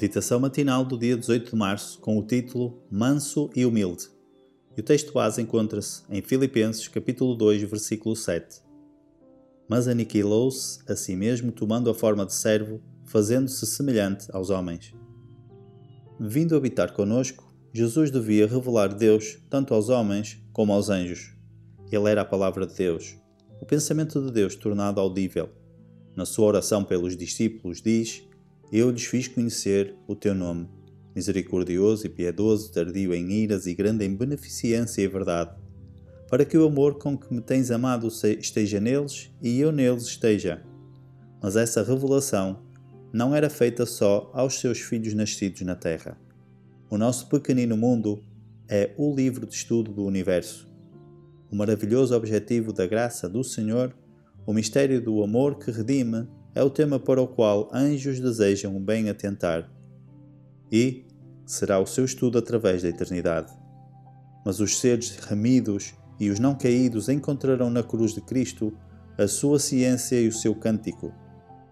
Meditação matinal do dia 18 de março com o título Manso e Humilde. E o texto base encontra-se em Filipenses capítulo 2, versículo 7. Mas aniquilou-se a si mesmo tomando a forma de servo, fazendo-se semelhante aos homens. Vindo habitar conosco, Jesus devia revelar Deus tanto aos homens como aos anjos. Ele era a palavra de Deus, o pensamento de Deus tornado audível. Na sua oração pelos discípulos diz eu lhes fiz conhecer o teu nome, misericordioso e piedoso, tardio em iras e grande em beneficência e verdade, para que o amor com que me tens amado esteja neles e eu neles esteja. Mas essa revelação não era feita só aos seus filhos nascidos na terra. O nosso pequenino mundo é o livro de estudo do universo. O maravilhoso objetivo da graça do Senhor, o mistério do amor que redime é o tema para o qual anjos desejam bem atentar. E será o seu estudo através da eternidade. Mas os seres remidos e os não caídos encontrarão na cruz de Cristo a sua ciência e o seu cântico.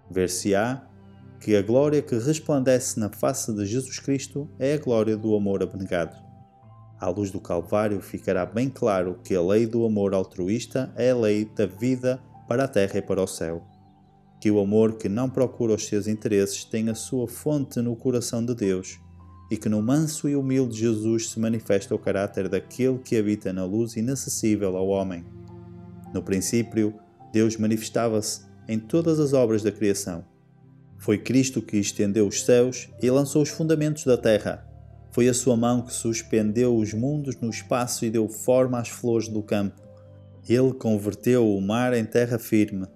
Ver-se-á que a glória que resplandece na face de Jesus Cristo é a glória do amor abnegado. À luz do Calvário ficará bem claro que a lei do amor altruísta é a lei da vida para a terra e para o céu que o amor que não procura os seus interesses tem a sua fonte no coração de Deus e que no manso e humilde Jesus se manifesta o caráter daquele que habita na luz inacessível ao homem. No princípio, Deus manifestava-se em todas as obras da criação. Foi Cristo que estendeu os céus e lançou os fundamentos da terra. Foi a sua mão que suspendeu os mundos no espaço e deu forma às flores do campo. Ele converteu o mar em terra firme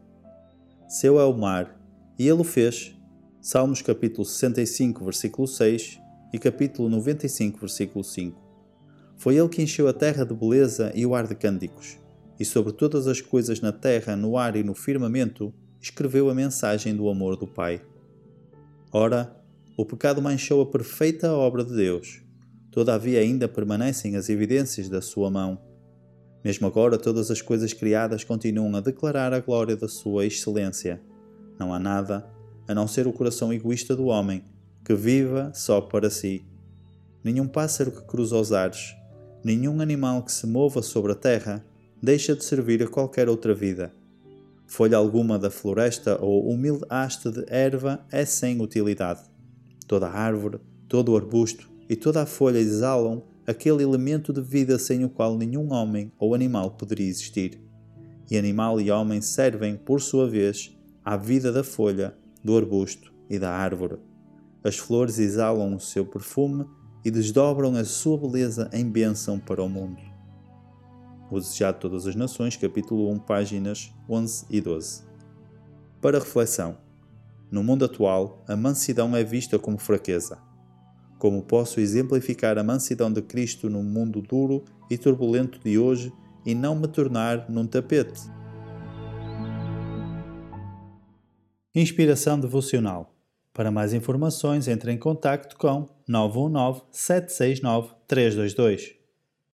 seu é o mar, e ele o fez. Salmos capítulo 65, versículo 6 e capítulo 95, versículo 5. Foi ele que encheu a terra de beleza e o ar de cânticos, e sobre todas as coisas na terra, no ar e no firmamento, escreveu a mensagem do amor do Pai. Ora, o pecado manchou a perfeita obra de Deus. Todavia ainda permanecem as evidências da sua mão mesmo agora, todas as coisas criadas continuam a declarar a glória da sua excelência. Não há nada, a não ser o coração egoísta do homem, que viva só para si. Nenhum pássaro que cruza os ares, nenhum animal que se mova sobre a terra, deixa de servir a qualquer outra vida. Folha alguma da floresta ou humilde haste de erva é sem utilidade. Toda árvore, todo arbusto e toda a folha exalam aquele elemento de vida sem o qual nenhum homem ou animal poderia existir. E animal e homem servem, por sua vez, à vida da folha, do arbusto e da árvore. As flores exalam o seu perfume e desdobram a sua beleza em bênção para o mundo. O Desejado de Todas as Nações, capítulo 1, páginas 11 e 12. Para reflexão: No mundo atual, a mansidão é vista como fraqueza como posso exemplificar a mansidão de Cristo no mundo duro e turbulento de hoje e não me tornar num tapete? Inspiração devocional. Para mais informações, entre em contato com 919 769 322.